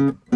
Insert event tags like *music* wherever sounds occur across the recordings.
Mm-hmm.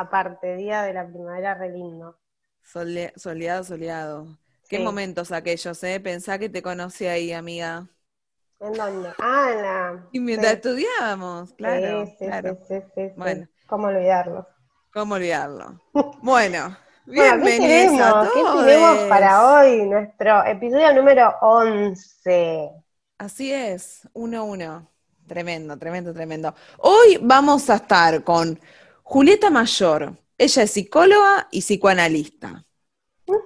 Aparte, día de la primavera, re lindo. Sole- soleado, soleado. Qué Sí. momentos aquellos, ¿eh? Pensá que te conocí ahí, amiga. ¿En dónde? Ah, en la. Y mientras sí. estudiábamos, claro, Sí, sí, claro. sí, sí, sí, sí. Bueno. ¿Cómo olvidarlo? ¿Cómo olvidarlo? *laughs* Bueno, Bueno, ¿qué bienvenidos a tenemos? ¿Qué tenemos para hoy? Nuestro episodio número 11. Así es, uno a uno. Tremendo, tremendo, tremendo. Hoy vamos a estar con Julieta Mayor. Ella es psicóloga y psicoanalista.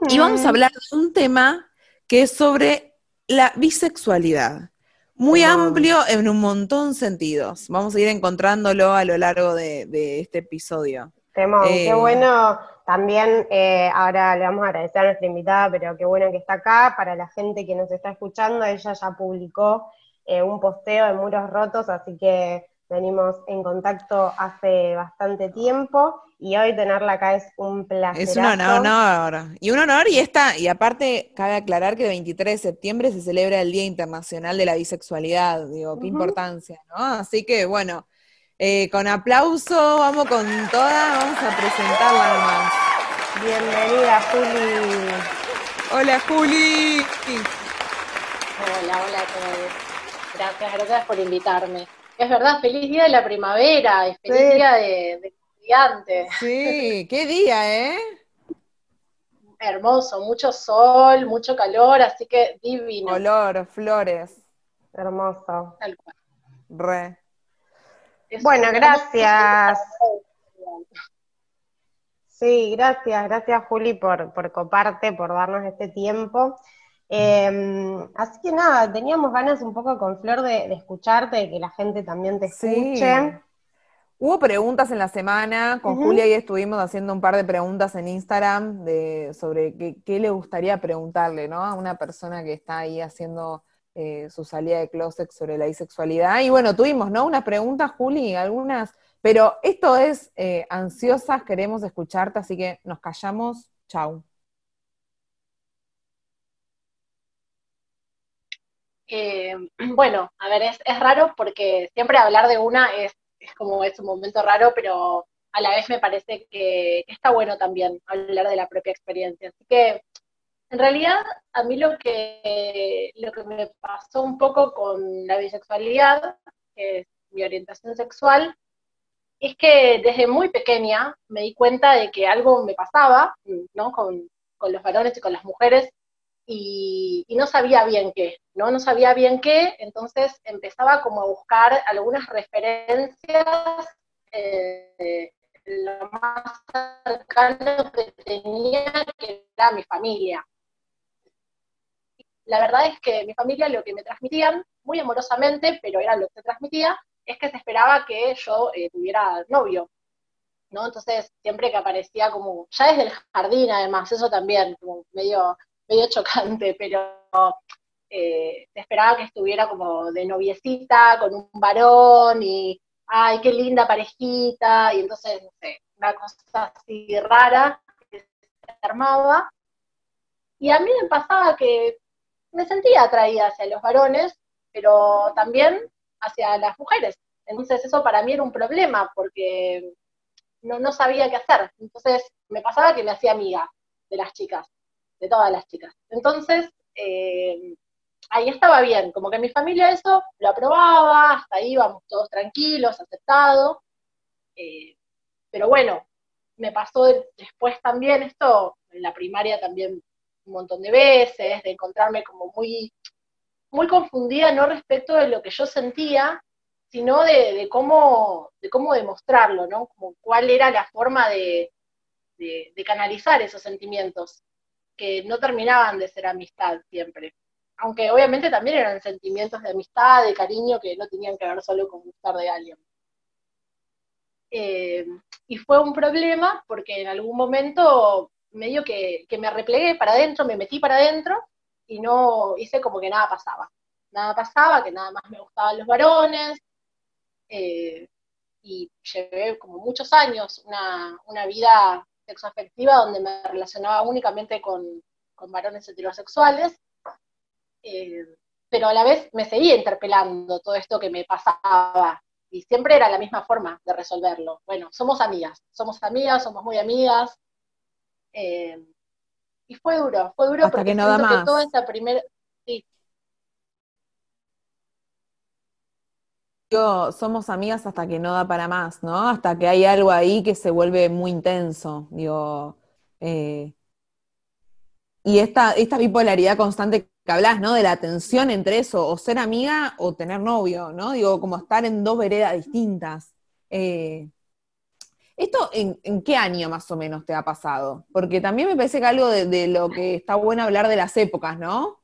Y vamos a hablar de un tema que es sobre la bisexualidad. Muy amplio en un montón de sentidos. Vamos a ir encontrándolo a lo largo de, de este episodio. Temón, Eh, qué bueno. También eh, ahora le vamos a agradecer a nuestra invitada, pero qué bueno que está acá. Para la gente que nos está escuchando, ella ya publicó eh, un posteo de muros rotos, así que venimos en contacto hace bastante tiempo y hoy tenerla acá es un placer. Es un honor. Y un honor, y esta, y aparte, cabe aclarar que el 23 de septiembre se celebra el Día Internacional de la Bisexualidad. Digo, qué importancia, ¿no? Así que, bueno, eh, con aplauso, vamos con toda, vamos a presentarla nomás. Bienvenida, Juli. Hola, Juli. Hola, hola a todos. Gracias, gracias por invitarme. Es verdad, feliz día de la primavera y feliz Sí. día de, de estudiante. Sí, qué día, ¿eh? Hermoso, mucho sol, mucho calor, así que divino. Olor, flores, Hermoso. Tal cual. re. Es Bueno, gracias. *laughs* Sí, gracias, gracias Juli por, por coparte, por darnos este tiempo. Eh, así que nada, teníamos ganas un poco con Flor de, de escucharte, de que la gente también te Sí. escuche. Hubo preguntas en la semana, con. Julia y estuvimos haciendo un par de preguntas en Instagram de, sobre qué, qué le gustaría preguntarle, ¿no? A una persona que está ahí haciendo eh, su salida de closet sobre la bisexualidad. Y bueno, tuvimos, ¿no? Unas preguntas, Juli, algunas, pero esto es eh, ansiosas, queremos escucharte, así que nos callamos, chau. Eh, *clears throat* bueno, a ver, es, raro porque siempre hablar de una es, como es un momento raro, pero a la vez me parece que, está bueno también hablar de la propia experiencia. Así que, en realidad, a mí lo que, me pasó un poco con la bisexualidad, que es mi orientación sexual, es que desde muy pequeña me di cuenta de que algo me pasaba, ¿no? Con, los varones y con las mujeres, y no sabía bien qué, ¿no? No sabía bien qué, entonces empezaba como a buscar algunas referencias, eh, lo más cercano que tenía, que era mi familia. La verdad es que mi familia lo que me transmitían, muy amorosamente, pero era lo que se transmitía, es que se esperaba que yo eh, tuviera novio, ¿no? Entonces, siempre que aparecía como, ya desde el jardín además, eso también, medio medio chocante, pero eh, se esperaba que estuviera como de noviecita con un varón y, ay, qué linda parejita, y entonces, no sé, una cosa así rara que se armaba. Y a mí me pasaba que me sentía atraída hacia los varones, pero también hacia las mujeres. Entonces eso para mí era un problema porque no, no sabía qué hacer. Entonces me pasaba que me hacía amiga de las chicas de todas las chicas. Entonces, eh, ahí estaba bien, como que mi familia eso lo aprobaba, hasta ahí íbamos todos tranquilos, aceptado. Eh, pero bueno, me pasó después también esto, en la primaria también un montón de veces, de encontrarme como muy, muy confundida no respecto de lo que yo sentía, sino de, cómo, de cómo demostrarlo, ¿no? Como cuál era la forma de, de, canalizar esos sentimientos, que no terminaban de ser amistad siempre. Aunque obviamente también eran sentimientos de amistad, de cariño, que no tenían que ver solo con gustar de alguien. Eh, y fue un problema porque en algún momento medio que, que me replegué para adentro, me metí para adentro y no hice como que nada pasaba. Nada pasaba, que nada más me gustaban los varones. Eh, y llevé como muchos años una, una vida sexoafectiva donde me relacionaba únicamente con, varones heterosexuales, eh, pero a la vez me seguía interpelando todo esto que me pasaba, y siempre era la misma forma de resolverlo. Bueno, somos amigas, somos amigas, somos muy amigas, eh, y fue duro, fue duro porque que no da más. que toda esa primera... somos amigas hasta que no da para más, ¿no? Hasta que hay algo ahí que se vuelve muy intenso, digo. Eh, y esta, esta bipolaridad constante que hablas, ¿no? De la tensión entre eso, o ser amiga o tener novio, ¿no? Digo, como estar en dos veredas distintas. Eh, ¿Esto en, qué año más o menos te ha pasado? Porque también me parece que algo de, de lo que está bueno hablar de las épocas, ¿no?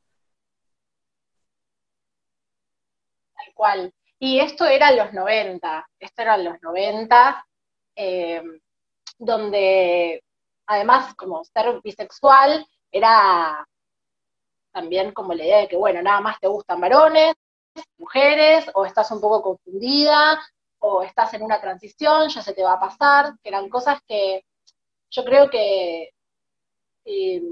Tal cual. Y esto era los 90, esto era los 90, eh, donde además como ser bisexual era también como la idea de que, bueno, nada más te gustan varones, mujeres, o estás un poco confundida, o estás en una transición, ya se te va a pasar, que eran cosas que yo creo que eh,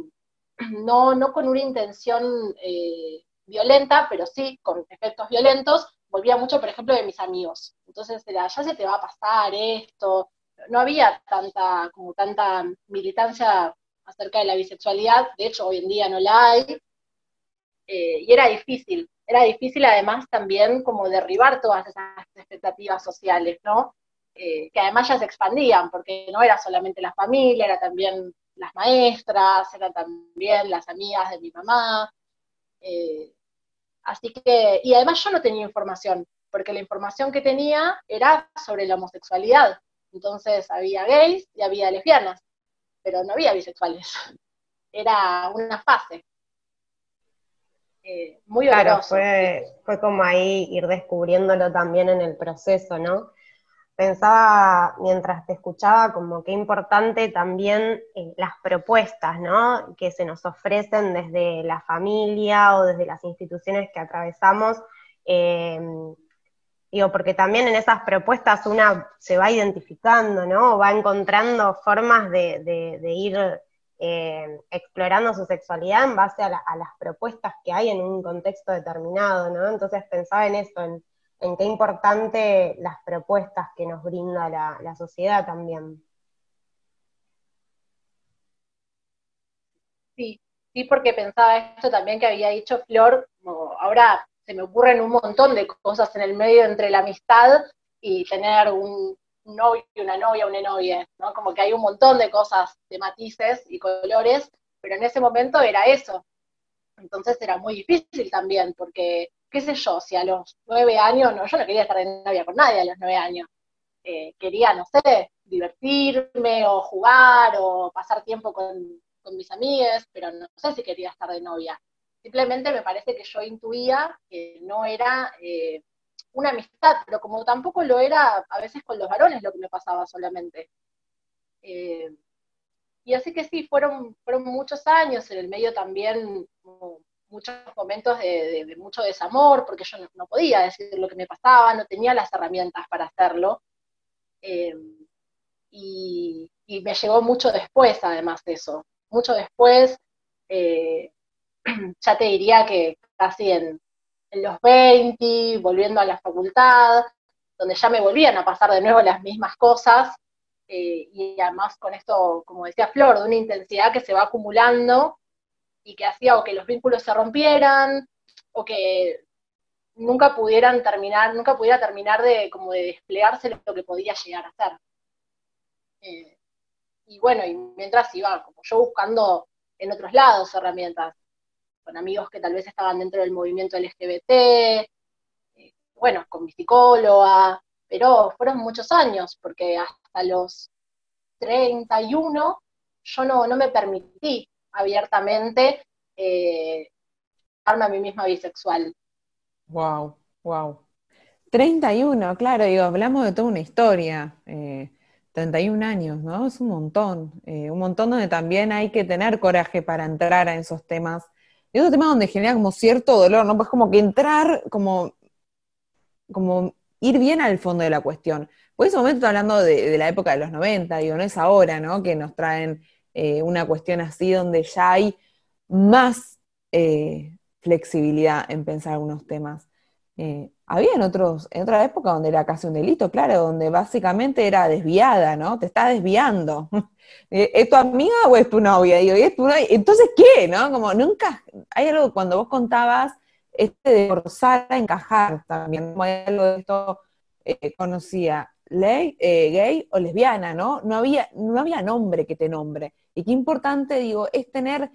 *clears throat* no, no con una intención eh, violenta, pero sí con efectos violentos, volvía mucho, por ejemplo, de mis amigos. Entonces era, ya se te va a pasar esto. No había tanta, como tanta militancia acerca de la bisexualidad, de hecho hoy en día no la hay, eh, y era difícil, era difícil además también como derribar todas esas expectativas sociales, ¿no? Eh, que además ya se expandían, porque no era solamente la familia, era también las maestras, eran también las amigas de mi mamá, eh, Así que, y además yo no tenía información, porque la información que tenía era sobre la homosexualidad. Entonces había gays y había lesbianas, pero no había bisexuales. *laughs* Era una fase. Eh, muy Claro, fue, fue como ahí ir descubriéndolo también en el proceso, ¿no? pensaba mientras te escuchaba como qué importante también eh, las propuestas, ¿no? Que se nos ofrecen desde la familia o desde las instituciones que atravesamos. Eh, digo, porque también en esas propuestas una se va identificando, ¿no? Va encontrando formas de, ir eh, explorando su sexualidad en base a, las propuestas que hay en un contexto determinado, ¿no? Entonces pensaba en eso, en en qué importante las propuestas que nos brinda la, sociedad también. Sí, sí, porque pensaba esto también que había dicho Flor, ahora se me ocurren un montón de cosas en el medio entre la amistad y tener un novio, una novia, una novia, ¿no? Como que hay un montón de cosas, de matices y colores, pero en ese momento era eso. Entonces era muy difícil también, porque qué sé yo, si a los nueve años, no, yo no quería estar de novia con nadie a los nueve años. Eh, quería, no sé, divertirme o jugar o pasar tiempo con, mis amigas, pero no sé si quería estar de novia. Simplemente me parece que yo intuía que no era eh, una amistad, pero como tampoco lo era a veces con los varones lo que me pasaba solamente. Eh, y así que sí, fueron, fueron muchos años, en el medio también muchos momentos de, mucho desamor, porque yo no, podía decir lo que me pasaba, no tenía las herramientas para hacerlo. Eh, y, me llegó mucho después, además de eso. Mucho después, eh, *clears throat* ya te diría que casi en, los 20, volviendo a la facultad, donde ya me volvían a pasar de nuevo las mismas cosas, eh, y además con esto, como decía Flor, de una intensidad que se va acumulando y que hacía o que los vínculos se rompieran, o que nunca pudieran terminar, nunca pudiera terminar de como de desplegarse lo que podía llegar a ser. Eh, y bueno, y mientras iba como yo buscando en otros lados herramientas. Con amigos que tal vez estaban dentro del movimiento LGBT, eh, bueno, con mi psicóloga, pero fueron muchos años, porque hasta los 31 yo no, no me permití abiertamente eh, a mí misma bisexual. Wow, wow. 31, claro, digo, hablamos de toda una historia. Eh, 31 años, ¿no? Es un montón. Eh, un montón donde también hay que tener coraje para entrar a esos temas. Y esos temas donde genera como cierto dolor, ¿no? Pues como que entrar, como, como ir bien al fondo de la cuestión. Por ese momento hablando de, la época de los 90, digo, no es ahora, ¿no? Que nos traen eh, una cuestión así donde ya hay más eh, flexibilidad en pensar algunos temas. Eh, había en, otros, en otra época donde era casi un delito, claro, donde básicamente era desviada, ¿no? Te está desviando. *laughs* Eh, ¿Es tu amiga o es tu novia? Digo. Entonces, ¿qué? ¿No? Como nunca, hay algo cuando vos contabas este de forzar a encajar también, como hay algo de esto, eh, conocía ley, gay o lesbiana, ¿no? No había, no había nombre que te nombre. Y qué importante, digo, es tener,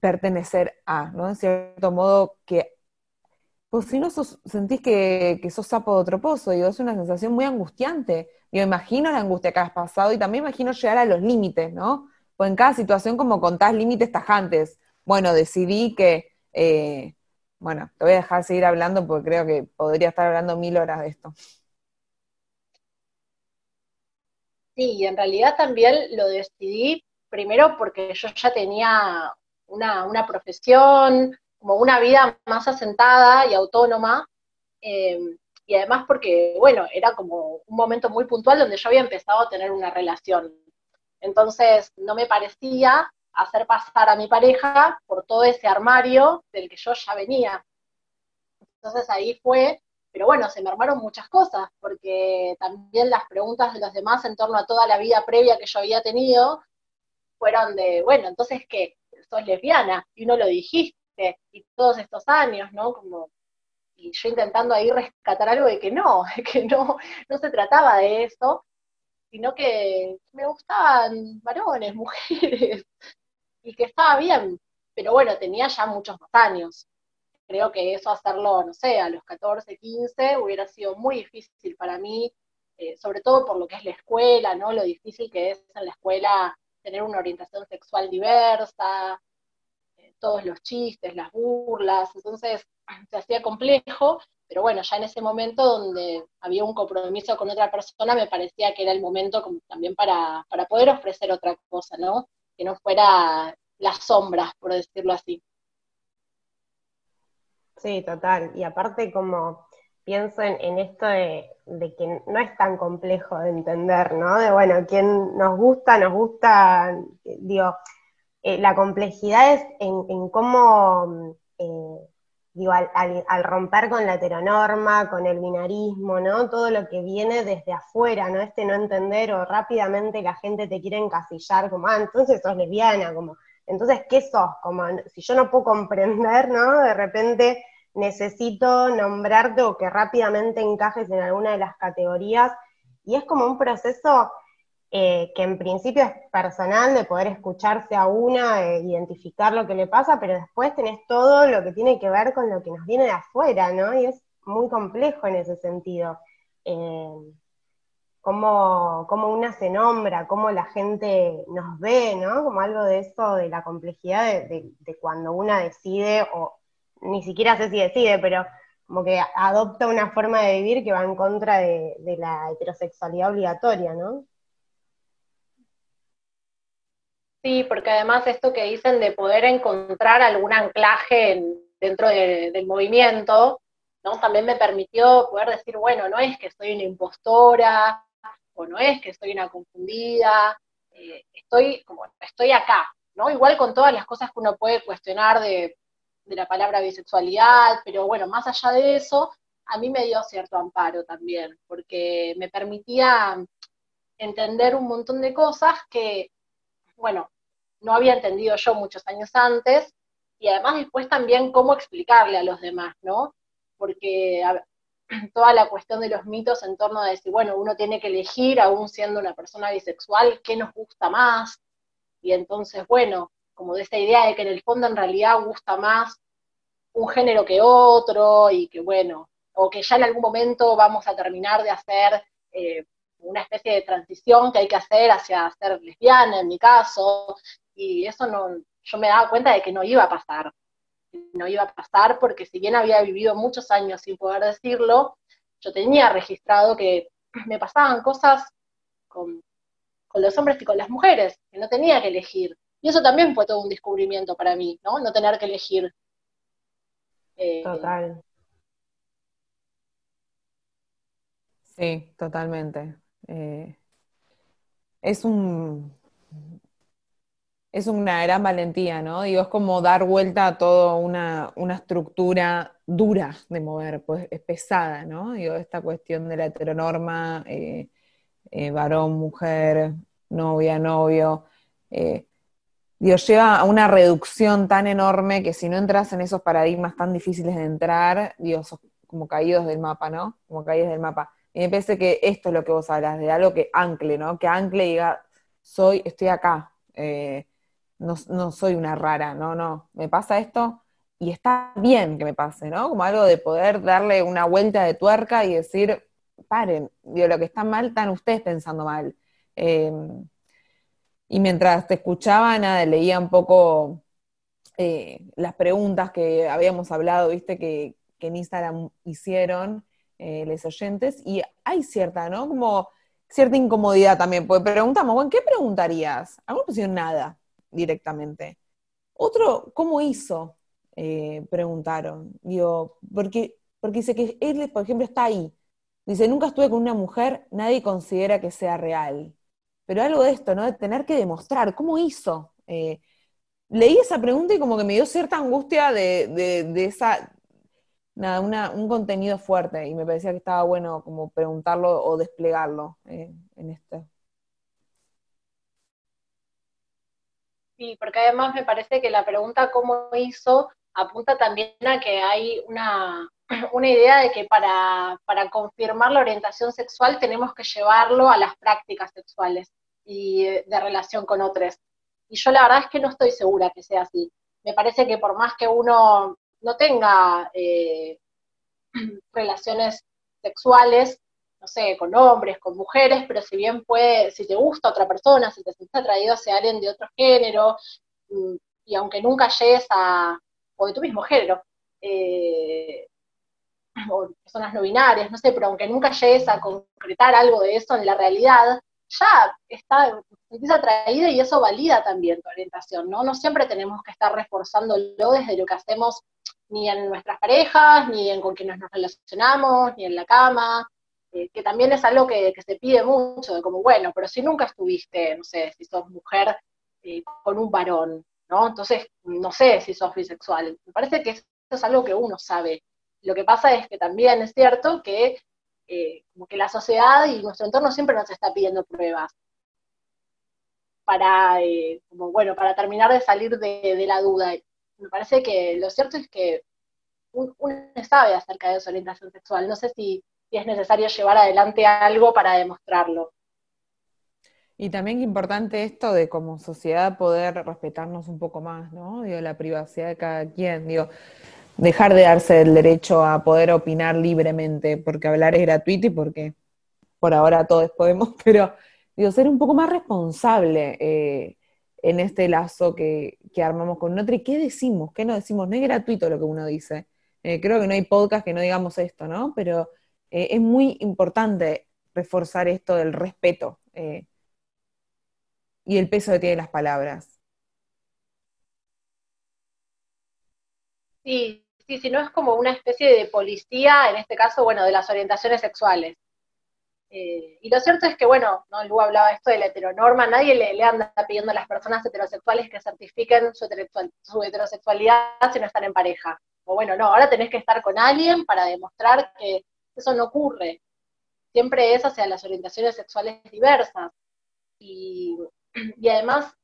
pertenecer a, ¿no? En cierto modo, que pues si no sentís que, sos sapo de otro pozo, digo, es una sensación muy angustiante. Yo imagino la angustia que has pasado y también imagino llegar a los límites, ¿no? Pues en cada situación como contás límites tajantes. Bueno, decidí que, eh, bueno, te voy a dejar seguir hablando porque creo que podría estar hablando mil horas de esto. Sí, y en realidad también lo decidí primero porque yo ya tenía una, una profesión, como una vida más asentada y autónoma, eh, y además porque, bueno, era como un momento muy puntual donde yo había empezado a tener una relación. Entonces, no me parecía hacer pasar a mi pareja por todo ese armario del que yo ya venía. Entonces ahí fue, pero bueno, se me armaron muchas cosas, porque también las preguntas de los demás en torno a toda la vida previa que yo había tenido fueron de, bueno, entonces, ¿qué? ¿Sos lesbiana? Y no lo dijiste y todos estos años, ¿no? Como, y yo intentando ahí rescatar algo de que no, *laughs* que no, no se trataba de eso, sino que me gustaban varones, *laughs* mujeres, y que estaba bien, pero bueno, tenía ya muchos más años. Creo que eso hacerlo, no sé, a los 14, 15 hubiera sido muy difícil para mí, eh, sobre todo por lo que es la escuela, ¿no? Lo difícil que es en la escuela tener una orientación sexual diversa, todos los chistes, las burlas, entonces se hacía complejo, pero bueno, ya en ese momento donde había un compromiso con otra persona, me parecía que era el momento como también para, para poder ofrecer otra cosa, ¿no? Que no fuera las sombras, por decirlo así. Sí, total. Y aparte como pienso en, esto de, de, que no es tan complejo de entender, ¿no? De bueno, quien nos gusta, nos gusta, digo, eh, la complejidad es en, cómo, eh, digo, al, romper con la heteronorma, con el binarismo, ¿no? Todo lo que viene desde afuera, ¿no? Este no entender o rápidamente la gente te quiere encasillar como, ah, entonces sos lesbiana, como, entonces, ¿qué sos? Como, si yo no puedo comprender, ¿no? De repente necesito nombrarte o que rápidamente encajes en alguna de las categorías, y es como un proceso eh, que en principio es personal, de poder escucharse a una, eh, identificar lo que le pasa, pero después tenés todo lo que tiene que ver con lo que nos viene de afuera, ¿no? Y es muy complejo en ese sentido. Eh, cómo, una se nombra, cómo la gente nos ve, ¿no? Como algo de eso, de la complejidad de, cuando una decide, o ni siquiera sé si decide, pero como que adopta una forma de vivir que va en contra de la heterosexualidad obligatoria, ¿no? Sí, porque además esto que dicen de poder encontrar algún anclaje dentro del movimiento, ¿no? También me permitió poder decir, bueno, no es que soy una impostora, o no es que soy una confundida, eh, estoy como, estoy acá, ¿no? Igual con todas las cosas que uno puede cuestionar de, de la palabra bisexualidad, pero bueno, más allá de eso, a mí me dio cierto amparo también, porque me permitía entender un montón de cosas que, bueno, no había entendido yo muchos años antes, y además después también cómo explicarle a los demás, ¿no? Porque *clears throat* toda la cuestión de los mitos en torno a decir, bueno, uno tiene que elegir, aún siendo una persona bisexual, qué nos gusta más, y entonces, bueno, como de esa idea de que en el fondo en realidad gusta más un género que otro y que bueno, o que ya en algún momento vamos a terminar de hacer eh, una especie de transición que hay que hacer hacia ser lesbiana, en mi caso, y eso no, yo me daba cuenta de que no iba a pasar, no iba a pasar porque si bien había vivido muchos años sin poder decirlo, yo tenía registrado que *clears throat* me pasaban cosas con, los hombres y con las mujeres, que no tenía que elegir. Y eso también fue todo un descubrimiento para mí, ¿no? No tener que elegir. Eh, Total. Sí, totalmente. Eh, es un es una gran valentía, ¿no? Digo, es como dar vuelta a toda una, estructura dura de mover, pues es pesada, ¿no? Digo, esta cuestión de la heteronorma, eh, eh, varón, mujer, novia, novio, digo, lleva a una reducción tan enorme que si no entras en esos paradigmas tan difíciles de entrar, digo, sos como caídos del mapa, ¿no? Como caídos del mapa. Y me parece que esto es lo que vos hablas, de algo que ancle, ¿no? Que ancle y diga, soy, estoy acá, eh, no, soy una rara, no, no, me pasa esto y está bien que me pase, ¿no? Como algo de poder darle una vuelta de tuerca y decir, paren, digo, lo que está mal, están ustedes pensando mal. Em, y mientras te escuchaba, nada, leía un poco eh, las preguntas que habíamos hablado, viste, que, que en Instagram hicieron, eh, los oyentes, y hay cierta, ¿no? Como cierta incomodidad también, porque preguntamos, bueno, ¿qué preguntarías? Algunos pusieron nada directamente. Otro, ¿cómo hizo? Eh, preguntaron. Digo, porque, porque dice que él, por ejemplo, está ahí. Dice, nunca estuve con una mujer, nadie considera que sea real. Pero algo de esto, ¿no? De tener que demostrar, ¿cómo hizo? Eh, leí esa pregunta y como que me dio cierta angustia de, de esa, nada, un contenido fuerte y me parecía que estaba bueno como preguntarlo o desplegarlo eh, en esto. Sí, porque además me parece que la pregunta cómo hizo apunta también a que hay una, *clears throat* una idea de que para, para confirmar la orientación sexual tenemos que llevarlo a las prácticas sexuales y de relación con otros. Y yo la verdad es que no estoy segura que sea así. Me parece que por más que uno no tenga eh, *clears throat* relaciones sexuales, no sé, con hombres, con mujeres, pero si bien puede, si te gusta otra persona, si te sientes atraído hacia alguien de otro género, mm, y aunque nunca llegues a, o de tu mismo género, eh, o personas no binarias, no sé, pero aunque nunca llegues a concretar algo de eso en la realidad, ya está, te atraído y eso valida también tu orientación, ¿no? No siempre tenemos que estar reforzándolo desde lo que hacemos ni en nuestras parejas, ni en con quienes nos relacionamos, ni en la cama, eh, que también es algo que, se pide mucho, de como, bueno, pero si nunca estuviste, no sé, si sos mujer eh, con un varón, ¿no? Entonces, no sé si sos bisexual. Me parece que eso es algo que uno sabe. Lo que pasa es que también es cierto que eh, como que la sociedad y nuestro entorno siempre nos está pidiendo pruebas para, como, bueno, para terminar de salir de la duda me parece que lo cierto es que uno sabe acerca de su orientación sexual. No sé si, es necesario llevar adelante algo para demostrarlo. Y también importante esto de como sociedad poder respetarnos un poco más, ¿no? Digo, la privacidad de cada quien, digo, dejar de darse el derecho a poder opinar libremente, porque hablar es gratuito y porque por ahora todos *laughs* podemos, pero digo, ser un poco más responsable. Eh, en este lazo que, armamos con otro. ¿Y qué decimos? ¿Qué no decimos? No es gratuito lo que uno dice. Eh, creo que no hay podcast que no digamos esto, ¿no? Pero eh, es muy importante reforzar esto del respeto eh, y el peso que tienen las palabras. Sí, sí, si no es como una especie de policía, en este caso, bueno, de las orientaciones sexuales. Eh, y lo cierto es que, bueno, ¿no? Lu hablaba esto de la heteronorma, nadie le, anda pidiendo a las personas heterosexuales que certifiquen su, heterosexualidad si no están en pareja. O bueno, no, ahora tenés que estar con alguien para demostrar que eso no ocurre. Siempre es hacia las orientaciones sexuales diversas. Y, además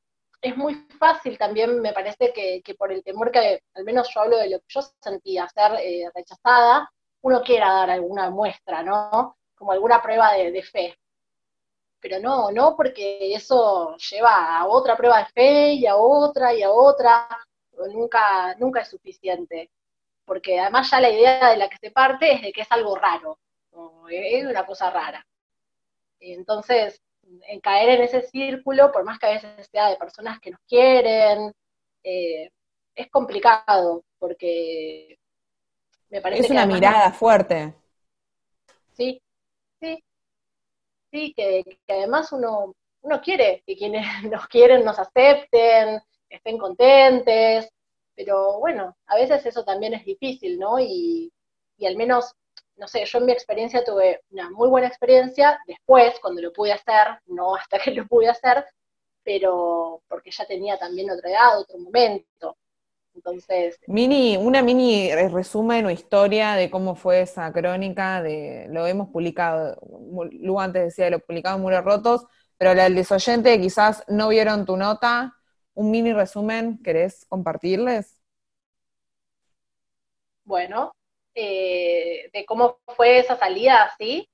es muy fácil también, me parece que, por el temor que, al menos yo hablo de lo que yo sentía, ser eh, rechazada, uno quiera dar alguna muestra, ¿no? como alguna prueba de, fe. pero no, no porque eso lleva a otra prueba de fe y a otra y a otra, nunca, nunca es suficiente, porque además ya la idea de la que se parte es de que es algo raro, es una cosa rara. Entonces, en caer en ese círculo, por más que a veces sea de personas que nos quieren, eh, es complicado, porque me parece es una mirada fuerte. Sí, sí, sí, que, además uno, uno quiere que quienes *laughs* nos quieren nos acepten, estén contentes, pero bueno, a veces eso también es difícil, ¿no? Y, y al menos, no sé, yo en mi experiencia tuve una muy buena experiencia después, cuando lo pude hacer, no hasta *laughs* que lo pude hacer, pero porque ya tenía también otra edad, otro momento. Entonces. Mini, una mini resumen o historia de cómo fue esa crónica, de lo hemos publicado, Lu antes decía lo publicado en Muros Rotos, pero al desoyente quizás no vieron tu nota, un mini resumen, ¿querés compartirles? Bueno, eh, de cómo fue esa salida, ¿sí?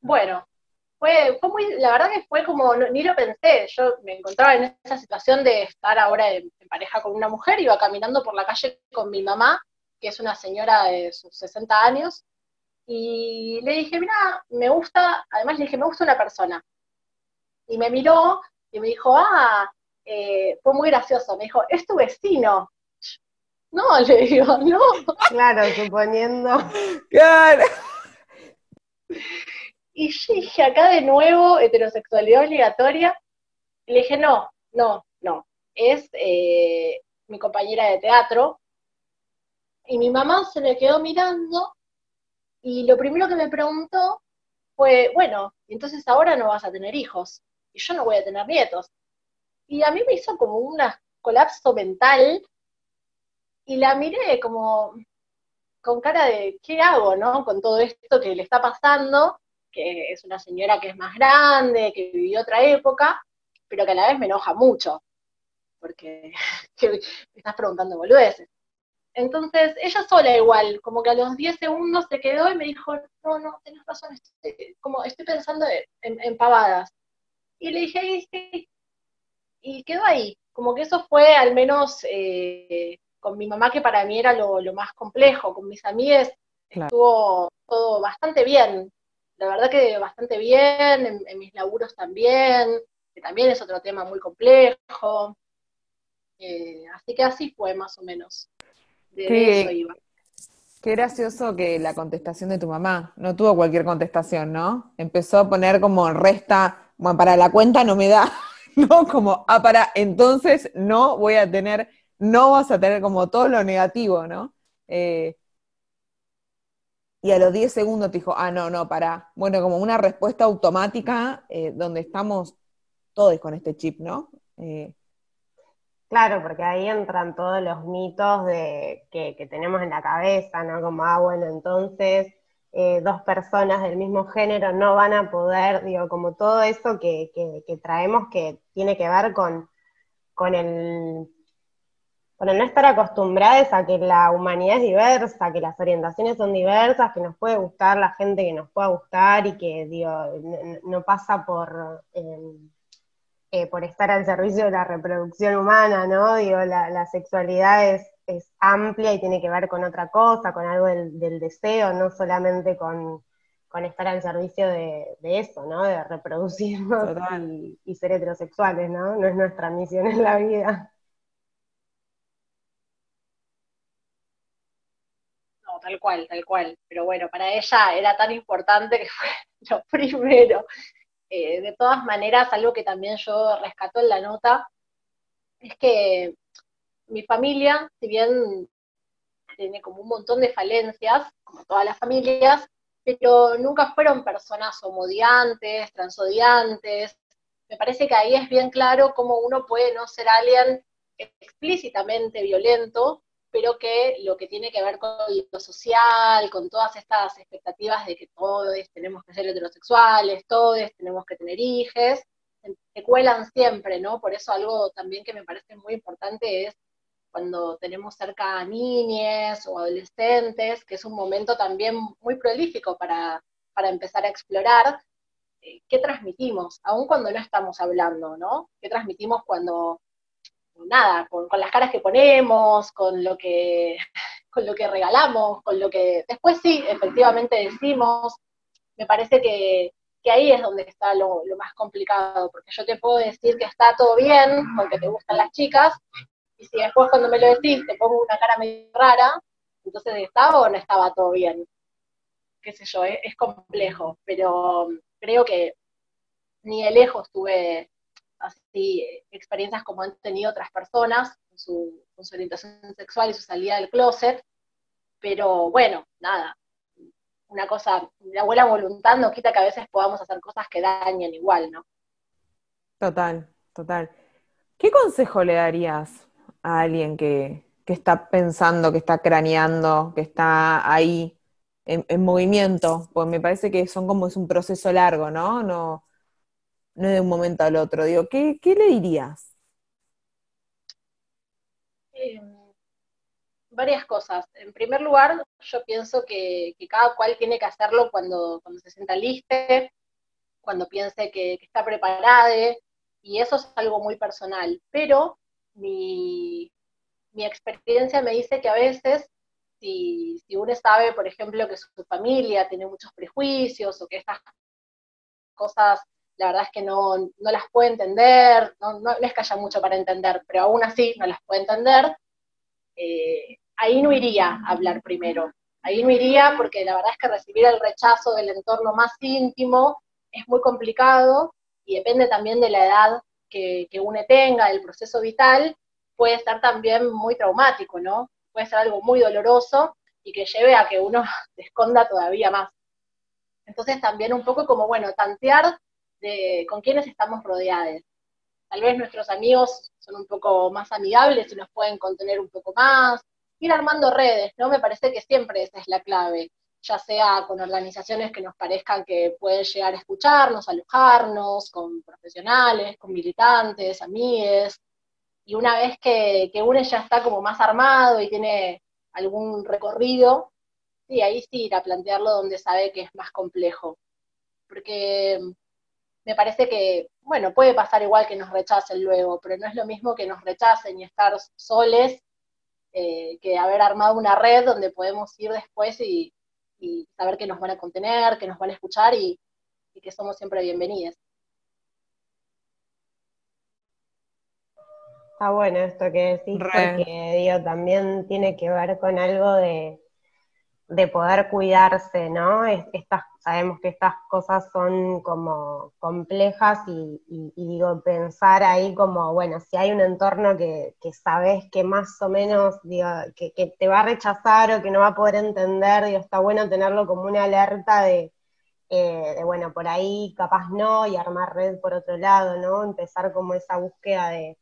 Bueno, fue, fue muy, la verdad que fue como, ni lo pensé, yo me encontraba en esa situación de estar ahora en, pareja con una mujer, iba caminando por la calle con mi mamá, que es una señora de sus 60 años, y le dije, mira, me gusta, además le dije, me gusta una persona. Y me miró y me dijo, ah, eh, fue muy gracioso, me dijo, es tu vecino. No, *laughs* le digo, no. Claro, suponiendo. Claro. Y yo dije, acá de nuevo, heterosexualidad obligatoria. le dije, no, no, no. Es eh, mi compañera de teatro. Y mi mamá se me quedó mirando y lo primero que me preguntó fue, bueno, entonces ahora no vas a tener hijos y yo no voy a tener nietos. Y a mí me hizo como un colapso mental y la miré como con cara de, ¿qué hago, no? Con todo esto que le está pasando que es una señora que es más grande, que vivió otra época, pero que a la vez me enoja mucho, porque *laughs* me estás preguntando boludeces. Entonces, ella sola igual, como que a los 10 segundos se quedó y me dijo, no, no, tenés razón, estoy, como estoy pensando en, pavadas. Y le dije, sí, y quedó ahí, como que eso fue al menos eh, con mi mamá, que para mí era lo, más complejo, con mis amigas estuvo todo bastante bien, la verdad que bastante bien, en, mis laburos también, que también es otro tema muy complejo. Eh, así que así fue más o menos. De qué, eso iba. Qué gracioso que la contestación de tu mamá, no tuvo cualquier contestación, ¿no? Empezó a poner como resta, bueno, para la cuenta no me da, *laughs* ¿no? Como, ah, para, entonces no voy a tener, no vas a tener como todo lo negativo, ¿no? Eh, y a los 10 segundos te dijo, ah, no, no, para. Bueno, como una respuesta automática eh, donde estamos todos con este chip, ¿no? Eh, claro, porque ahí entran todos los mitos de, que, tenemos en la cabeza, ¿no? Como, ah, bueno, entonces eh, dos personas del mismo género no van a poder, digo, como todo eso que, que traemos que tiene que ver con, con el bueno, no estar acostumbrados a que la humanidad es diversa, que las orientaciones son diversas, que nos puede gustar la gente que nos pueda gustar y que, digo, no, pasa por, em, eh, por estar al servicio de la reproducción humana, ¿no? Digo, la, sexualidad es, amplia y tiene que ver con otra cosa, con algo del, deseo, no solamente con, estar al servicio de, eso, ¿no? De reproducirnos y, y ser heterosexuales, ¿no? No es nuestra misión en la vida. tal cual, tal cual. Pero bueno, para ella era tan importante que fue *laughs* lo primero. Eh, de todas maneras, algo que también yo rescato en la nota es que mi familia, si bien tiene como un montón de falencias, como todas las familias, pero nunca fueron personas homodiantes, transodiantes. Me parece que ahí es bien claro cómo uno puede no ser alguien explícitamente violento, pero que lo que tiene que ver con lo social, con todas estas expectativas de que todos tenemos que ser heterosexuales, todos tenemos que tener hijos, se cuelan siempre, ¿no? Por eso algo también que me parece muy importante es cuando tenemos cerca a niñas o adolescentes, que es un momento también muy prolífico para, para empezar a explorar, eh, qué transmitimos, aun cuando no estamos hablando, ¿no? ¿Qué transmitimos cuando, nada, con, las caras que ponemos, con lo que, *laughs* con lo que regalamos, con lo que después sí, efectivamente decimos. Me parece que, ahí es donde está lo, más complicado, porque yo te puedo decir que está todo bien, porque te gustan las chicas, y si después cuando me lo decís te pongo una cara medio rara, entonces estaba o no estaba todo bien. Qué sé yo, es complejo, pero creo que ni de lejos tuve así experiencias como han tenido otras personas con su, orientación sexual y su salida del closet, pero bueno, nada, una cosa, la buena voluntad no quita que a veces podamos hacer cosas que dañen igual, ¿no? Total, total. ¿Qué consejo le darías a alguien que, que está pensando, que está craneando, que está ahí en, movimiento, pues me parece que son como es un proceso largo, ¿no? No, no de un momento al otro. Digo, ¿qué, le dirías? Em, varias cosas. En primer lugar, yo pienso que, cada cual tiene que hacerlo cuando, cuando se sienta listo, cuando piense que, está preparada, y eso es algo muy personal. Pero mi, experiencia me dice que a veces si, uno sabe, por ejemplo, que su familia tiene muchos prejuicios o que estas cosas, la verdad es que no, las puede entender, no, no, es que haya mucho para entender, pero aún así no las puede entender, eh, ahí no iría a hablar primero. Ahí no iría porque la verdad es que recibir el rechazo del entorno más íntimo es muy complicado y depende también de la edad que, que uno tenga, del proceso vital, puede estar también muy traumático, ¿no? puede ser algo muy doloroso y que lleve a que uno *laughs* se esconda todavía más. Entonces también un poco como, bueno, tantear de con quiénes estamos rodeados. Tal vez nuestros amigos son un poco más amigables y nos pueden contener un poco más. Ir armando redes, ¿no? Me parece que siempre esa es la clave, ya sea con organizaciones que nos parezcan que pueden llegar a escucharnos, alojarnos, con profesionales, con militantes, amigues, y una vez que, que uno ya está como más armado y tiene algún recorrido, sí, ahí sí ir a plantearlo donde sabe que es más complejo. Porque me parece que, bueno, puede pasar igual que nos rechacen luego, pero no es lo mismo que nos rechacen y estar soles eh, que haber armado una red donde podemos ir después y, saber que nos van a contener, que nos van a escuchar y, y que somos siempre bienvenidos. Está bueno esto que decís, porque digo, también tiene que ver con algo de, poder cuidarse, ¿no? Estas, sabemos que estas cosas son como complejas y, digo, pensar ahí como, bueno, si hay un entorno que, sabes que más o menos, digo, que, te va a rechazar o que no va a poder entender, digo, está bueno tenerlo como una alerta de, eh, de, bueno, por ahí capaz no, y armar red por otro lado, ¿no? Empezar como esa búsqueda de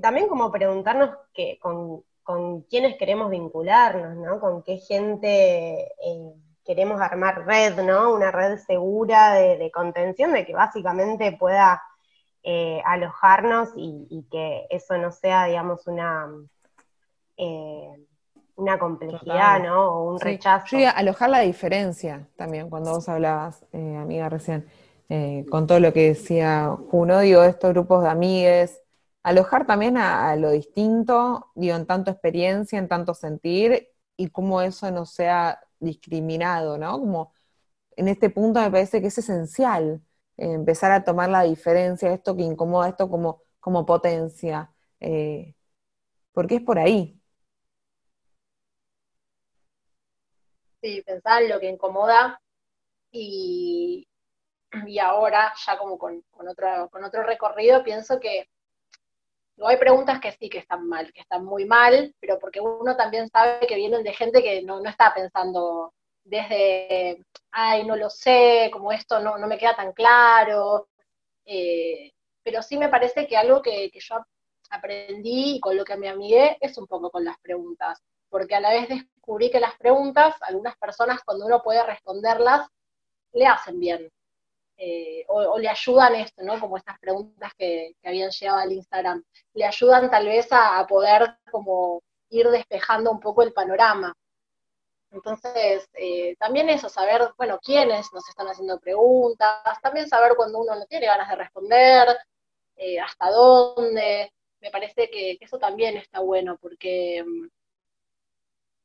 también como preguntarnos que, con, con quiénes queremos vincularnos, ¿no? Con qué gente eh, queremos armar red, ¿no? Una red segura de, contención, de que básicamente pueda eh, alojarnos y, que eso no sea, digamos, una, eh, una complejidad, ¿no? O un rechazo. Yo alojar la diferencia también, cuando vos hablabas, amiga, recién, con todo lo que decía Juno, digo, estos grupos de amigues, alojar también a, lo distinto, digo, en tanto experiencia, en tanto sentir, y cómo eso no sea discriminado, ¿no? Como en este punto me parece que es esencial eh, empezar a tomar la diferencia, esto que incomoda, esto como, como potencia, eh, porque es por ahí. Sí, pensar en lo que incomoda y, y ahora, ya como con, otro, con otro recorrido, pienso que hay preguntas que sí que están mal, que están muy mal, pero porque uno también sabe que vienen de gente que no, está pensando desde, ay, no lo sé, como esto no, me queda tan claro. Eh, pero sí me parece que algo que, yo aprendí y con lo que me amigué es un poco con las preguntas, porque a la vez descubrí que las preguntas, algunas personas cuando uno puede responderlas, le hacen bien. Eh, o, le ayudan esto, ¿no? Como estas preguntas que, habían llegado al Instagram, le ayudan tal vez a, poder como ir despejando un poco el panorama. Entonces, eh, también eso, saber, bueno, quiénes nos están haciendo preguntas, también saber cuando uno no tiene ganas de responder, eh, hasta dónde. Me parece que, eso también está bueno, porque,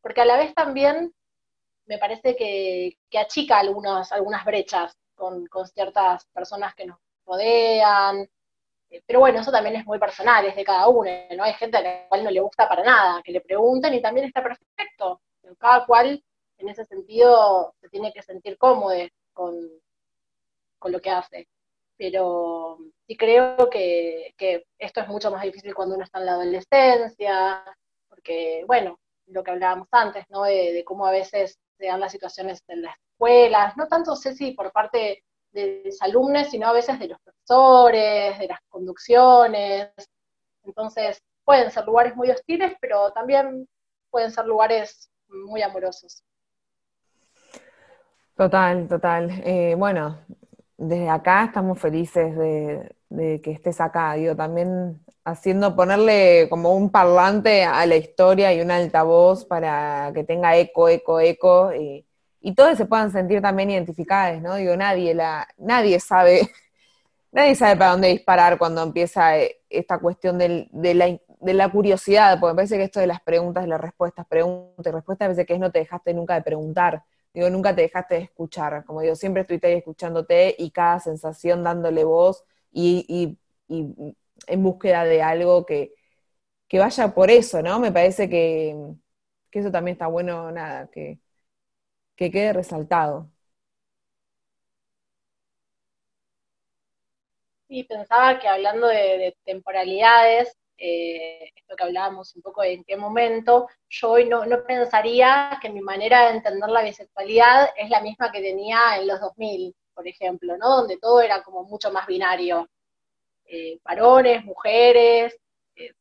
porque a la vez también me parece que, achica algunas, algunas brechas con, con ciertas personas que nos rodean, eh, pero bueno, eso también es muy personal, es de cada uno, ¿no? Hay gente a la cual no le gusta para nada, que le pregunten y también está perfecto. Cada cual, en ese sentido, se tiene que sentir cómodo con, lo que hace. Pero sí creo que, esto es mucho más difícil cuando uno está en la adolescencia, porque, bueno, lo que hablábamos antes, ¿no? De, de cómo a veces se dan las situaciones en las escuelas, no tanto sé si por parte de los alumnos, sino a veces de los profesores, de las conducciones. Entonces, pueden ser lugares muy hostiles, pero también pueden ser lugares muy amorosos. Total, total. Eh, bueno, desde acá estamos felices de, que estés acá, digo, también haciendo, ponerle como un parlante a la historia y un altavoz para que tenga eco, eco, eco, y, y todos se puedan sentir también identificados, ¿no? Digo, nadie, la, nadie sabe, *laughs* nadie sabe para dónde disparar cuando empieza eh, esta cuestión de, la, curiosidad, porque me parece que esto de las preguntas las respuestas, preguntas y respuestas, a veces que es no te dejaste nunca de preguntar, digo, nunca te dejaste de escuchar, como digo, siempre estuviste ahí escuchándote y cada sensación dándole voz y, en búsqueda de algo que, vaya por eso, ¿no? Me parece que, que eso también está bueno, nada, que que quede resaltado. Sí, pensaba que hablando de, temporalidades, eh, esto que hablábamos un poco de en qué momento, yo hoy no, pensaría que mi manera de entender la bisexualidad es la misma que tenía en los 2000, por ejemplo, ¿no? Donde todo era como mucho más binario. Eh, varones, mujeres, eh,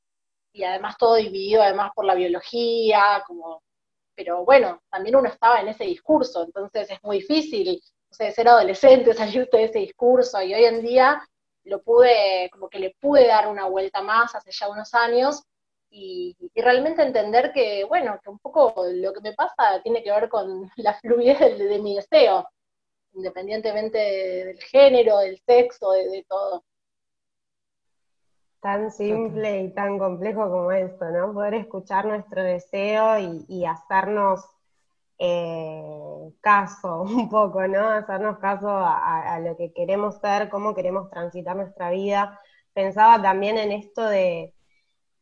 y además todo dividido además por la biología, como pero bueno, también uno estaba en ese discurso, entonces es muy difícil, o sea, ser adolescente, *laughs* salirte de ese discurso, y hoy en día lo pude, como que le pude dar una vuelta más hace ya unos años, y, realmente entender que, bueno, que un poco lo que me pasa tiene que ver con *laughs* la fluidez de, mi deseo, independientemente del género, del sexo, de todo tan simple y tan complejo como esto, ¿no? Poder escuchar nuestro deseo y, hacernos eh, caso *laughs* un poco, ¿no? Hacernos caso a, lo que queremos ser, cómo queremos transitar nuestra vida. Pensaba también en esto de,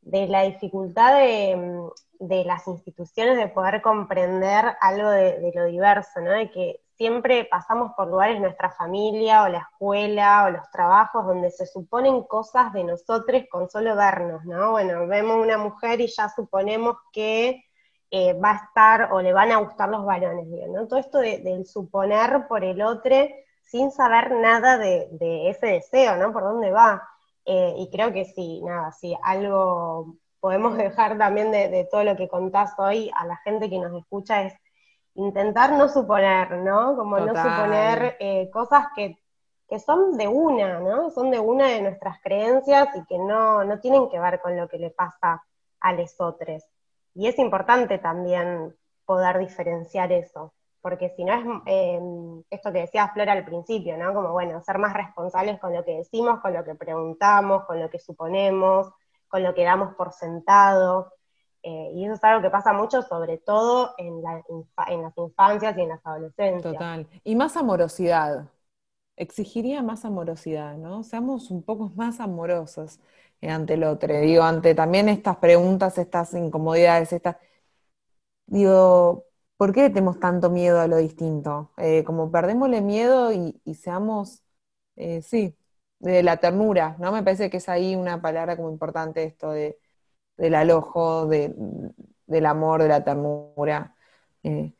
la dificultad de, las instituciones de poder comprender algo de, de, lo diverso, ¿no? De que siempre pasamos por lugares, nuestra familia o la escuela o los trabajos donde se suponen cosas de nosotros con solo vernos, ¿no? Bueno, vemos una mujer y ya suponemos que eh, va a estar o le van a gustar los varones, ¿no? Todo esto del suponer por el otro sin saber nada de, ese deseo, ¿no? Por dónde va. Eh, y creo que sí, nada, sí, algo podemos *laughs* dejar también de todo lo que contás hoy a la gente que nos escucha es intentar no suponer, ¿no? Como no suponer eh, cosas que, son de una, ¿no? Son de una de nuestras creencias y que no, no tienen que ver con lo que le pasa a los otros. Y es importante también poder diferenciar eso, porque si no es eh, esto que decía Flora al principio, ¿no? Como, bueno, ser más responsables con lo que decimos, con lo que preguntamos, con lo que suponemos, con lo que damos por sentado. Eh, y eso es algo que pasa mucho, sobre todo en, las infancias y en las adolescencias. Total. Y más amorosidad. Exigiría más amorosidad, ¿no? Seamos un poco más amorosos ante el otro. Digo, ante también estas preguntas, estas incomodidades, estas. Digo, ¿por qué tenemos tanto miedo a lo distinto? Eh, como perdémosle miedo y, seamos, eh, sí, de la ternura, ¿no? Me parece que es ahí una palabra como importante esto de del alojo, del amor, de la ternura. Eh,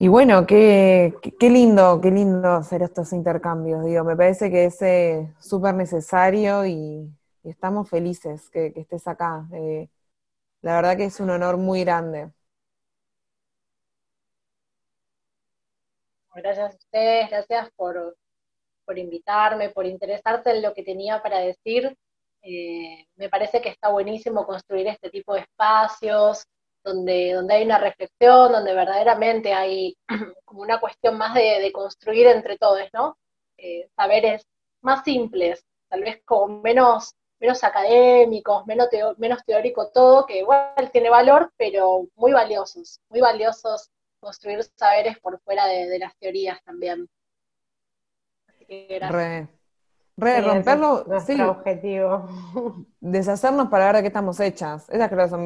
y bueno, qué, qué, lindo, qué lindo hacer estos intercambios, digo, me parece que es eh, súper necesario y, estamos felices que, estés acá. Eh, la verdad que es un honor muy grande. Gracias a ustedes, gracias por, por invitarme, por interesarse en lo que tenía para decir. Eh, me parece que está buenísimo construir este tipo de espacios, donde, donde hay una reflexión, donde verdaderamente hay *clears throat* como una cuestión más de, construir entre todos, ¿no? Eh, saberes más simples, tal vez como menos, menos académicos, menos, teórico todo, que igual tiene valor, pero muy valiosos, muy valiosos construir saberes por fuera de, las teorías también. Así que Re, re romperlo, sí. objetivo. Deshacernos para ver de qué estamos hechas. Esas creo que son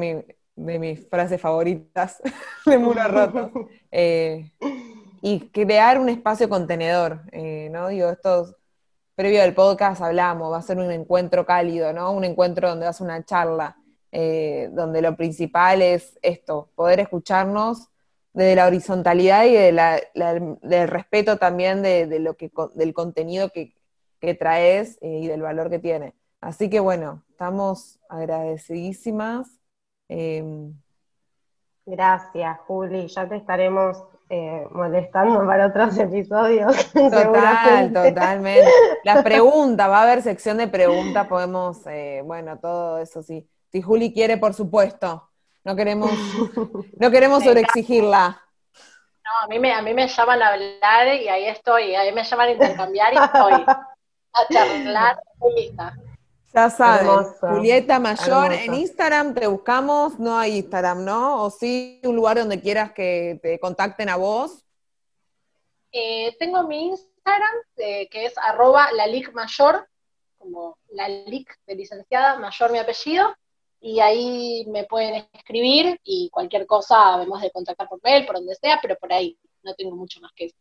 de mis frases favoritas *laughs* de Muro Roto. Eh, y crear un espacio contenedor, eh, ¿no? Digo, estos previo al podcast hablamos, va a ser un encuentro cálido, ¿no? Un encuentro donde vas a una charla, eh, donde lo principal es esto, poder escucharnos desde la horizontalidad y del respeto también de, lo que, del contenido que, traes eh, y del valor que tiene. Así que bueno, estamos agradecidísimas. Em, Gracias, Juli. Ya te estaremos eh, molestando para otros episodios. *laughs* Total, totalmente. Las preguntas, va a haber sección de preguntas, podemos, eh, bueno, todo eso sí. Si Juli quiere, por supuesto. No queremos, no queremos sobreexigirla. No, a mí, me, a mí me llaman a hablar y ahí estoy, a mí me llaman a intercambiar y estoy *laughs* a charlar, lista. Ya saben, Julieta Mayor, en Instagram te buscamos, no hay Instagram, ¿no? O sí, un lugar donde quieras que te contacten a vos. Eh, tengo mi Instagram, eh, que es arroba mayor, como la de licenciada, mayor mi apellido, y ahí me pueden escribir y cualquier cosa vemos de contactar por mail, por donde sea, pero por ahí no tengo mucho más que eso.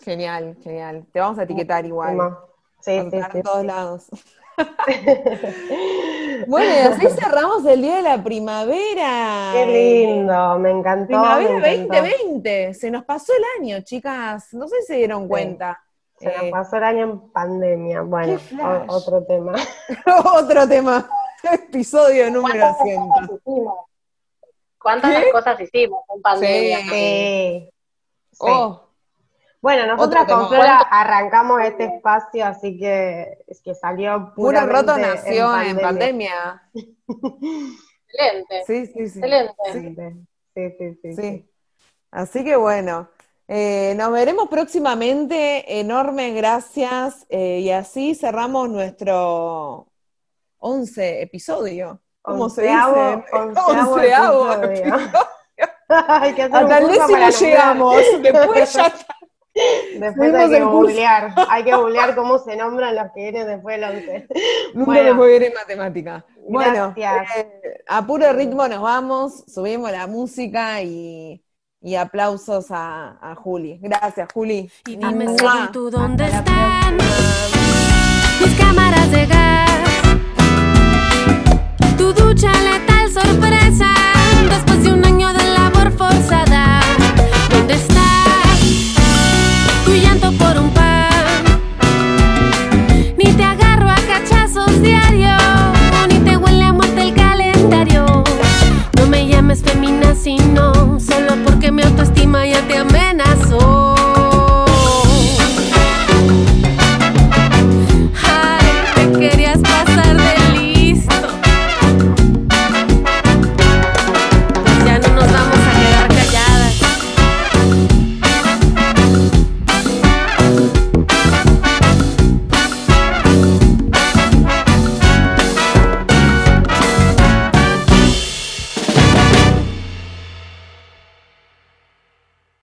Genial, genial. Te vamos a etiquetar igual. Sí, sí, sí, todos lados. *laughs* bueno, y así cerramos el día de la primavera. Qué lindo, me encantó. Primavera 2020, se nos pasó el año, chicas. No sé si se dieron cuenta. Se nos eh, pasó el año en pandemia. Bueno, otro tema. *laughs* otro tema. Episodio número 100. ¿Cuántas cosas hicimos en pandemia? Sí. Oh. Bueno, nosotros con Flora arrancamos este espacio, así que es que salió Puro Roto nació en pandemia. Excelente. Sí, sí, sí. Excelente. Sí, sí, sí. sí. Así que bueno, eh, nos veremos próximamente. Enormes gracias. Eh, y así cerramos nuestro 11 episodio. ¿Cómo se dice? Onceavo, *laughs* episodio. *laughs* Hasta el décimo llegamos. Después ya Después Seguimos hay que googlear, hay que googlear cómo se nombran los que vienen después del 11. *laughs* Nunca bueno. les voy a ir en matemática. Bueno, eh, a puro ritmo nos vamos, subimos la música y, y aplausos a, a, Juli. Gracias, Juli. Y dime Mua. si tú dónde están mis cámaras de gas, tu ducha letal sorpresa después de un año de labor forzada. ¿Dónde estás?